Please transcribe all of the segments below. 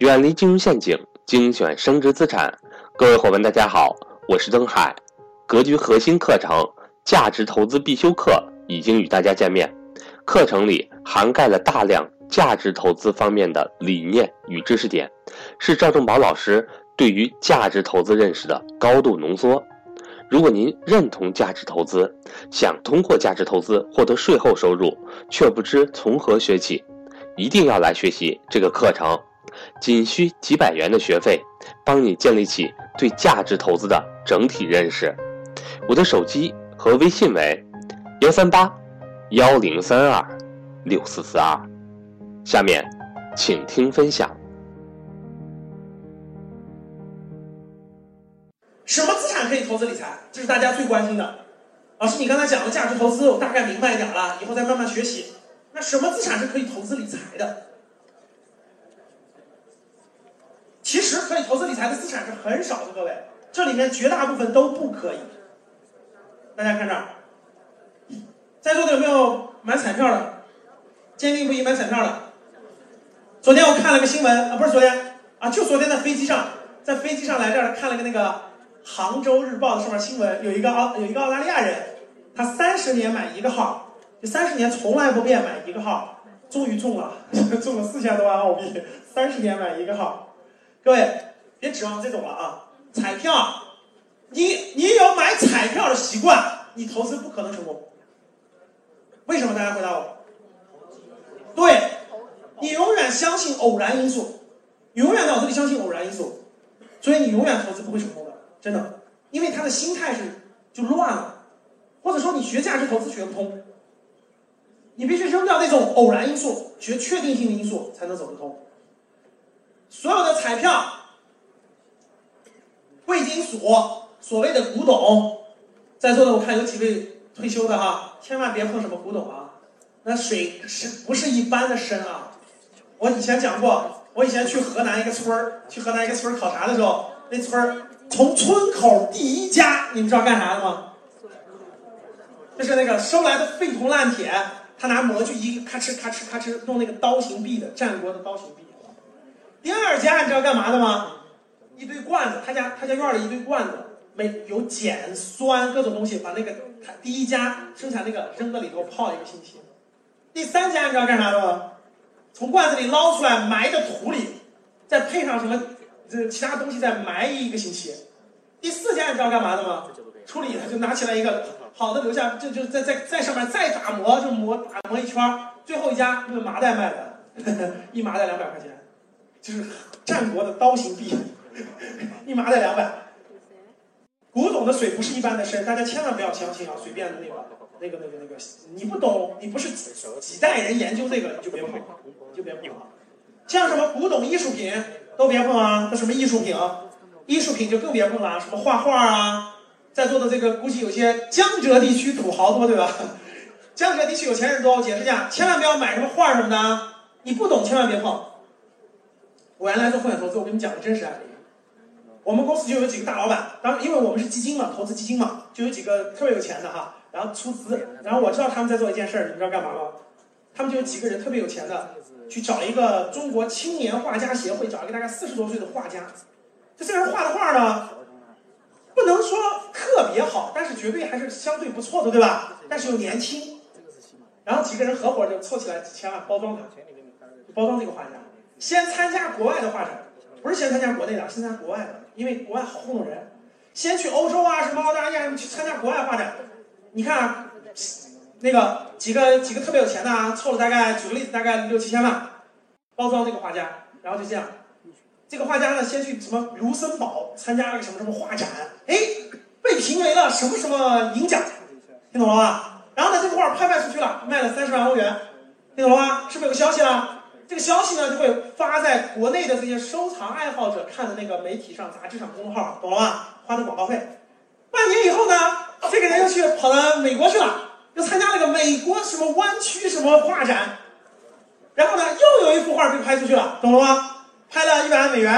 远离金融陷阱，精选升值资产。各位伙伴，大家好，我是登海。格局核心课程《价值投资必修课》已经与大家见面。课程里涵盖了大量价值投资方面的理念与知识点，是赵正宝老师对于价值投资认识的高度浓缩。如果您认同价值投资，想通过价值投资获得税后收入，却不知从何学起，一定要来学习这个课程。仅需几百元的学费，帮你建立起对价值投资的整体认识。我的手机和微信为幺三八幺零三二六四四二。下面，请听分享。什么资产可以投资理财？这是大家最关心的。老师，你刚才讲的价值投资，我大概明白一点了，以后再慢慢学习。那什么资产是可以投资理财的？其实可以投资理财的资产是很少的，各位，这里面绝大部分都不可以。大家看这儿，在座的有没有买彩票的？坚定不移买彩票的？昨天我看了个新闻啊，不是昨天啊，就昨天在飞机上，在飞机上来这儿看了个那个。杭州日报的上面新闻有一个澳有一个澳大利亚人，他三十年买一个号，这三十年从来不变买一个号，终于中了，中了四千多万澳币，三十年买一个号。各位别指望这种了啊！彩票，你你有买彩票的习惯，你投资不可能成功。为什么？大家回答我。对，你永远相信偶然因素，永远脑子里相信偶然因素，所以你永远投资不会成功的。真的，因为他的心态是就乱了，或者说你学价值投资学不通，你必须扔掉那种偶然因素，学确定性的因素才能走得通。所有的彩票、贵金属、所谓的古董，在座的我看有几位退休的哈，千万别碰什么古董啊，那水是不是一般的深啊？我以前讲过，我以前去河南一个村儿，去河南一个村儿考察的时候，那村儿。从村口第一家，你们知道干啥的吗？就是那个收来的废铜烂铁，他拿模具一咔哧咔哧咔哧弄那个刀形币的，战国的刀形币。第二家你知道干嘛的吗？一堆罐子，他家他家院里一堆罐子，每有碱酸各种东西，把那个他第一家生产那个扔到里头泡一个星期。第三家你知道干啥的吗？从罐子里捞出来埋在土里，再配上什么？这其他东西再埋一个星期，第四家你知道干嘛的吗？处理，他就拿起来一个好的留下，就就在在在上面再打磨，就磨打磨一圈最后一家用麻袋卖的，一麻袋两百块钱，就是战国的刀形币，一麻袋两百。古董的水不是一般的深，大家千万不要相信啊！随便的那个那个那个那个，你不懂，你不是几代人研究这个，你就别碰，就别碰啊！像什么古董艺术品。都别碰啊！那什么艺术品啊？艺术品就更别碰了。什么画画啊？在座的这个估计有些江浙地区土豪多，对吧？江浙地区有钱人多，我解释一下，千万不要买什么画什么的，你不懂千万别碰。我原来做风险投资，我跟你讲个真实案例。我们公司就有几个大老板，当因为我们是基金嘛，投资基金嘛，就有几个特别有钱的哈，然后出资，然后我知道他们在做一件事儿，你知道干嘛吗？他们就有几个人特别有钱的。去找一个中国青年画家协会，找一个大概四十多岁的画家。这这人画的画呢，不能说特别好，但是绝对还是相对不错的，对吧？但是又年轻。然后几个人合伙就凑起来几千万包装他，包装这个画家。先参加国外的画展，不是先参加国内的，先参加国外的，因为国外好糊弄人。先去欧洲啊，什么澳大利亚去参加国外画展。你看。啊，那个几个几个特别有钱的啊，凑了大概举个例子，大概六七千万，包装这个画家，然后就这样，这个画家呢先去什么卢森堡参加了个什么什么画展，哎，被评为了什么什么银奖，听懂了吧？然后呢，这个画拍卖出去了，卖了三十万欧元，听懂了吗？是不是有个消息了？这个消息呢就会发在国内的这些收藏爱好者看的那个媒体上、杂志上、公众号，懂了吧？花的广告费。半年以后呢，这个人又去跑到美国去了。又参加了个美国什么湾区什么画展，然后呢，又有一幅画被拍出去了，懂了吗？拍了一百万美元，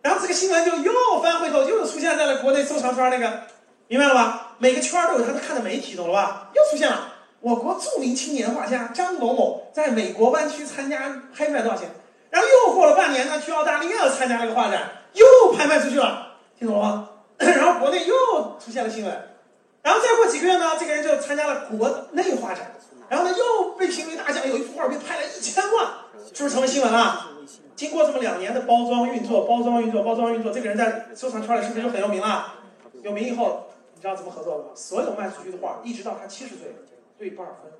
然后这个新闻就又翻回头，又出现在了国内收藏圈那个，明白了吧？每个圈都有他看的媒体，懂了吧？又出现了，我国著名青年画家张某某在美国湾区参加拍卖多少钱？然后又过了半年，他去澳大利亚参加了一个画展，又拍卖出去了，听懂了吗？然后国内又出现了新闻，然后再过几个月呢，这个人就参加了国内画展，然后呢又被评为大奖，有一幅画被拍了一千万，是不是成为新闻了？经过这么两年的包装运作，包装运作，包装运作，这个人在收藏圈里是不是就很有名了？有名以后，你知道怎么合作的吗？所有卖出去的画，一直到他七十岁，对多少分？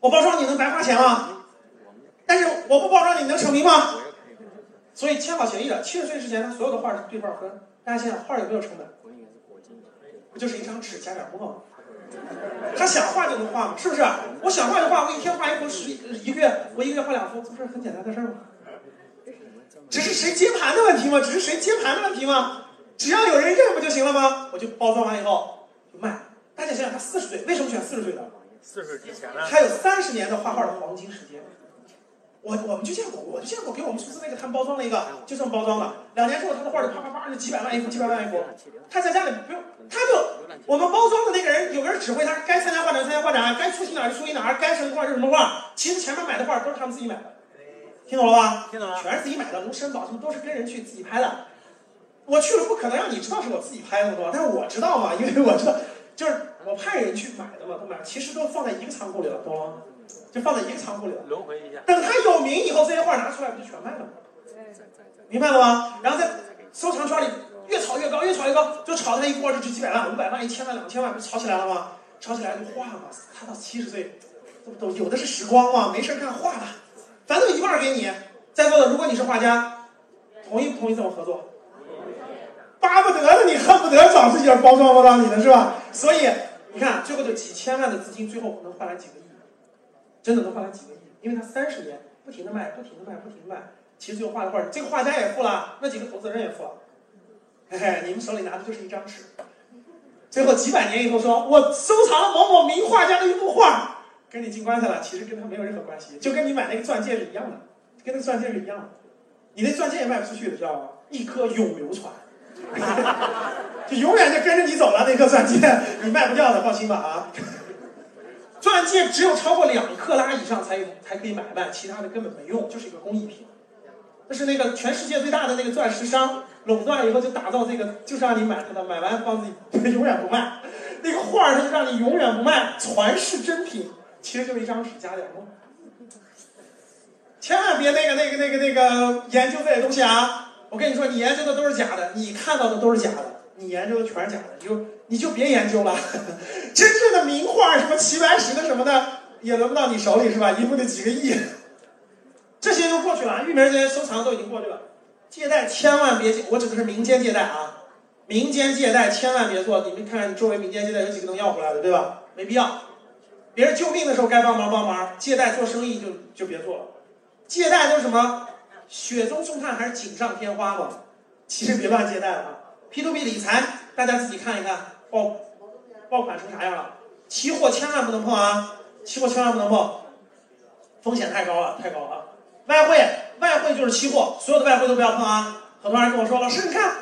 我包装你能白花钱吗？但是我不包装你能成名吗？所以签好协议了，七十岁之前他所有的画是对多少分？大家想想，画有没有成本？不就是一张纸加点墨吗？他想画就能画吗？是不是？我想画就画，我一天画一幅，十一个月我一个月画两幅，这不是很简单的事吗？只是谁接盘的问题吗？只是谁接盘的问题吗？只要有人认不就行了吗？我就包装完以后。大家想想，他四十岁，为什么选四十岁的？四十之前呢？他有三十年的画画的黄金时间。我我们就见过，我就见过，给我们公司那个他们包装了一个，就这么包装的。两年之后，他的画就啪啪啪就几百万一幅，几百万一幅。他在家里不用，他就我们包装的那个人，有个人指挥他，该参加画展参加画展，该出席哪儿就出席哪儿，该什么画就什么画。其实前面买的画都是他们自己买的，听懂了吧？听懂了。全是自己买的，龙申宝什么都是跟人去自己拍的。我去了不可能让你知道是我自己拍的，对吧？但是我知道嘛，因为我知道，就是我派人去买的嘛，都买，其实都放在一个仓库里了，懂了吗？就放在一个仓库里了。轮回一下。等他有名以后，这些画拿出来不就全卖了吗？明白了吗？然后在收藏圈里越炒越高，越炒越高，就炒他一波就值几百万、五百万、一千万、两千万，不炒起来了吗？炒起来就画嘛，他到七十岁，这不都有的是时光嘛，没事干画吧，反正一半给你。在座的，如果你是画家，同意不同意这么合作？巴不得呢，你恨不得找自己人包装包装你的是吧？所以你看，最后就几千万的资金，最后能换来几个亿，真的能换来几个亿，因为他三十年不停的卖，不停的卖，不停的卖，其实最后画的画，这个画家也富了，那几个投资人也富了，嘿嘿，你们手里拿的就是一张纸，最后几百年以后说，我收藏了某某名画家的一幅画，跟你进棺材了，其实跟他没有任何关系，就跟你买那个钻戒是一样的，跟那个钻戒是一样的，你那钻戒也卖不出去的，知道吗？一颗永流传。就永远就跟着你走了那颗钻戒，你卖不掉的，放心吧啊！钻戒只有超过两克拉以上才有才可以买卖，其他的根本没用，就是一个工艺品。那是那个全世界最大的那个钻石商垄断以后就打造这个，就是让你买它的，买完放自己 永远不卖。那个画儿它就让你永远不卖，传世珍品，其实就是一张纸加点墨。千万别那个那个那个那个研究这些东西啊！我跟你说，你研究的都是假的，你看到的都是假的，你研究的全是假的，你就你就别研究了。真正的名画，什么齐白石的什么的，也轮不到你手里是吧？一部得几个亿，这些都过去了，玉明这些收藏都已经过去了。借贷千万别借，我指的是民间借贷啊，民间借贷千万别做。你们看看周围民间借贷有几个能要回来的，对吧？没必要。别人救命的时候该帮忙帮忙，借贷做生意就就别做了。借贷都是什么？雪中送炭还是锦上添花嘛？其实别乱借贷了啊！P to P 理财，大家自己看一看，爆爆款成啥样了？期货千万不能碰啊！期货千万不能碰，风险太高了，太高了。外汇，外汇就是期货，所有的外汇都不要碰啊！很多人跟我说，老师你看，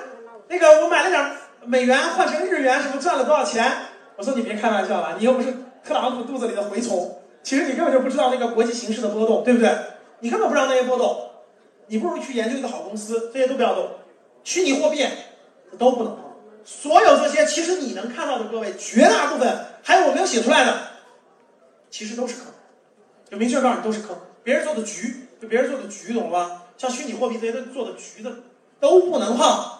那个我买了点美元换成日元，什么赚了多少钱？我说你别开玩笑了，你又不是特朗普肚子里的蛔虫，其实你根本就不知道那个国际形势的波动，对不对？你根本不知道那些波动。你不如去研究一个好公司，这些都不要动，虚拟货币都不能碰。所有这些，其实你能看到的，各位绝大部分，还有我没有写出来的，其实都是坑。就明确告诉你，都是坑。别人做的局，就别人做的局，懂了吧？像虚拟货币这些都做的局的，都不能碰。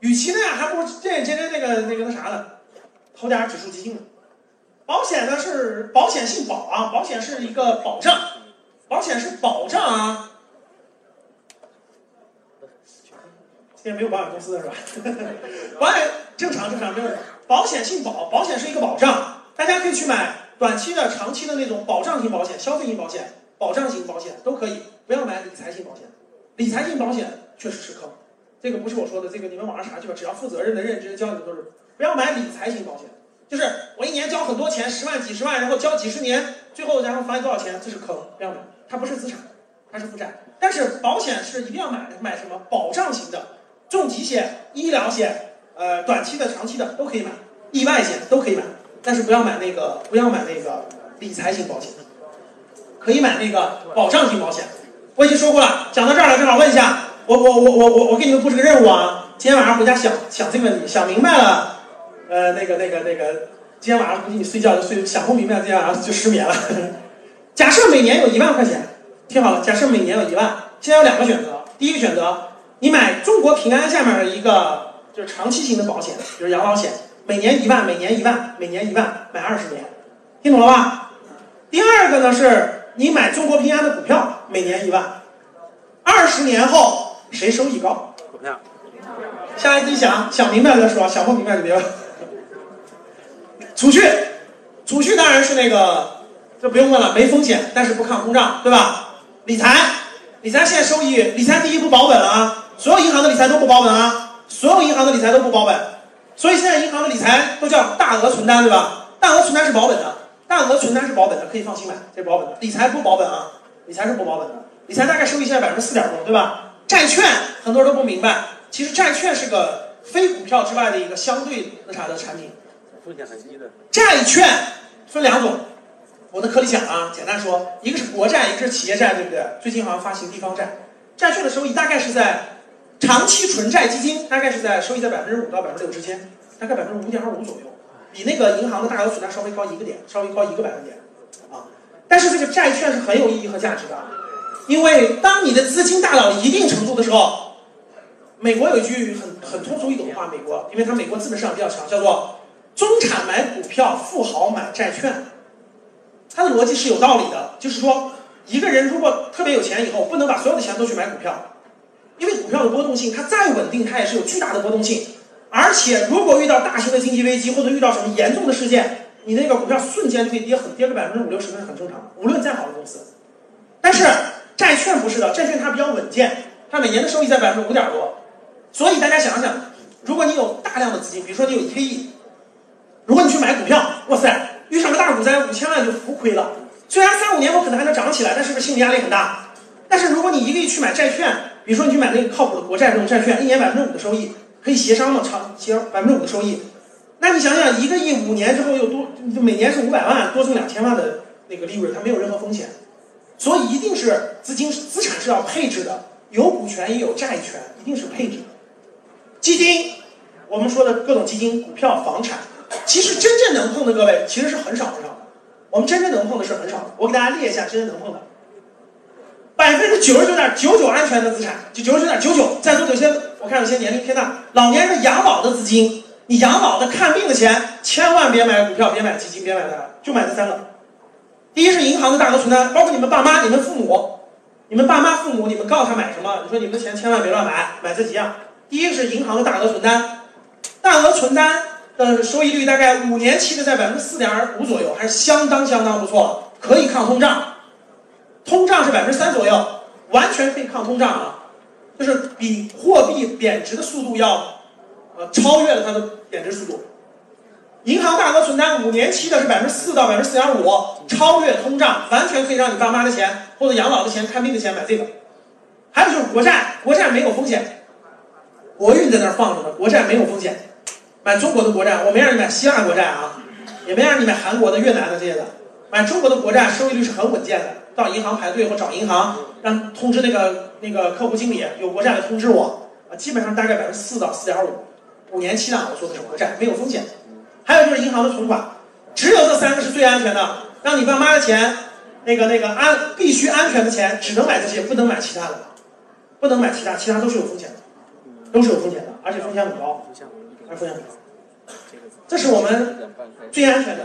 与其那样，还不如认认真真那个那个那啥的，投点指数基金呢。保险呢是保险性保啊，保险是一个保障，保险是保障啊。现在没有保险公司是吧？保险正常正常没有。保险性保，保险是一个保障，大家可以去买短期的、长期的那种保障型保险、消费型保险、保障型保险都可以，不要买理财型保险。理财型保险确实是坑，这个不是我说的，这个你们网上查去吧。只要负责任的认知教你的都是，不要买理财型保险，就是我一年交很多钱，十万、几十万，然后交几十年，最后然后罚你多少钱，这是坑，不要买，它不是资产，它是负债。但是保险是一定要买，买什么保障型的。重疾险、医疗险，呃，短期的、长期的都可以买，意外险都可以买，但是不要买那个，不要买那个理财型保险，可以买那个保障型保险，我已经说过了，讲到这儿了，正好问一下，我我我我我我给你们布置个任务啊，今天晚上回家想想这个问题，想明白了，呃，那个那个那个，今天晚上估计你睡觉就睡，想不明白，今天晚上就失眠了。假设每年有一万块钱，听好了，假设每年有一万，现在有两个选择，第一个选择，你买中国平安下面的一个就是长期型的保险，比如养老险，每年一万，每年一万，每年一万，买二十年，听懂了吧？第二个呢是。你买中国平安的股票，每年一万，二十年后谁收益高？股票。下来自己想想明白再说，想不明白就别问。储蓄，储蓄当然是那个，这不用问了，没风险，但是不抗通胀，对吧？理财，理财现在收益，理财第一不保本啊，所有银行的理财都不保本啊，所有银行的理财都不保本，所以现在银行的理财都叫大额存单，对吧？大额存单是保本的。大额存单是保本的，可以放心买，这是保本的。理财不保本啊，理财是不保本的。理财大概收益现在百分之四点多，对吧？债券很多人都不明白，其实债券是个非股票之外的一个相对那啥的产品，风险很低的。债券分两种，我的课里讲啊，简单说，一个是国债，一个是企业债，对不对？最近好像发行地方债，债券的收益大概是在长期纯债基金，大概是在收益在百分之五到百分之六之间，大概百分之五点二五左右。比那个银行的大额存单稍微高一个点，稍微高一个百分点，啊，但是这个债券是很有意义和价值的，因为当你的资金大到一定程度的时候，美国有一句很很通俗易懂的话，美国，因为它美国资本市场比较强，叫做中产买股票，富豪买债券，它的逻辑是有道理的，就是说一个人如果特别有钱以后，不能把所有的钱都去买股票，因为股票的波动性，它再稳定，它也是有巨大的波动性。而且，如果遇到大型的经济危机，或者遇到什么严重的事件，你那个股票瞬间可以跌很跌个百分之五六十，那是很正常的。无论再好的公司，但是债券不是的，债券它比较稳健，它每年的收益在百分之五点多。所以大家想想，如果你有大量的资金，比如说你有一个亿，如果你去买股票，哇塞，遇上个大股灾，五千万就浮亏了。虽然三五年后可能还能涨起来，但是不是心理压力很大？但是如果你一个亿去买债券，比如说你去买那个靠谱的国债这种债券，一年百分之五的收益。可以协商嘛？长协百分之五的收益，那你想想，一个亿五年之后又多，就每年是五百万，多挣两千万的那个利润，它没有任何风险，所以一定是资金资产是要配置的，有股权也有债权，一定是配置的。基金，我们说的各种基金、股票、房产，其实真正能碰的各位其实是很少很少的，我们真正能碰的是很少的。我给大家列一下真正能碰的。百分之九十九点九九安全的资产，就九十九点九九。在座有些我看有些年龄偏大，老年人养老的资金，你养老的看病的钱，千万别买股票，别买基金，别买那就买这三个。第一是银行的大额存单，包括你们爸妈、你们父母、你们爸妈、父母，你们告诉他买什么？你说你们的钱千万别乱买，买这几样。第一个是银行的大额存单，大额存单的收益率大概五年期的在百分之四点五左右，还是相当相当不错，可以抗通胀。通胀是百分之三左右，完全可以抗通胀啊，就是比货币贬值的速度要，呃，超越了它的贬值速度。银行大额存单五年期的是百分之四到百分之四点五，超越通胀，完全可以让你爸妈的钱或者养老的钱、看病的钱买这个。还有就是国债，国债没有风险，国运在那儿放着呢，国债没有风险。买中国的国债，我没让你买希腊国债啊，也没让你买韩国的、越南的这些的，买中国的国债，收益率是很稳健的。到银行排队或找银行，让通知那个那个客户经理有国债的通知我啊，基本上大概百分之四到四点五，五年期的，我说的是国债，没有风险。还有就是银行的存款，只有这三个是最安全的。让你爸妈的钱，那个那个安必须安全的钱，只能买这些，不能买其他的，不能买其他，其他都是有风险的，都是有风险的，而且风险很高，而风险很高。这是我们最安全的。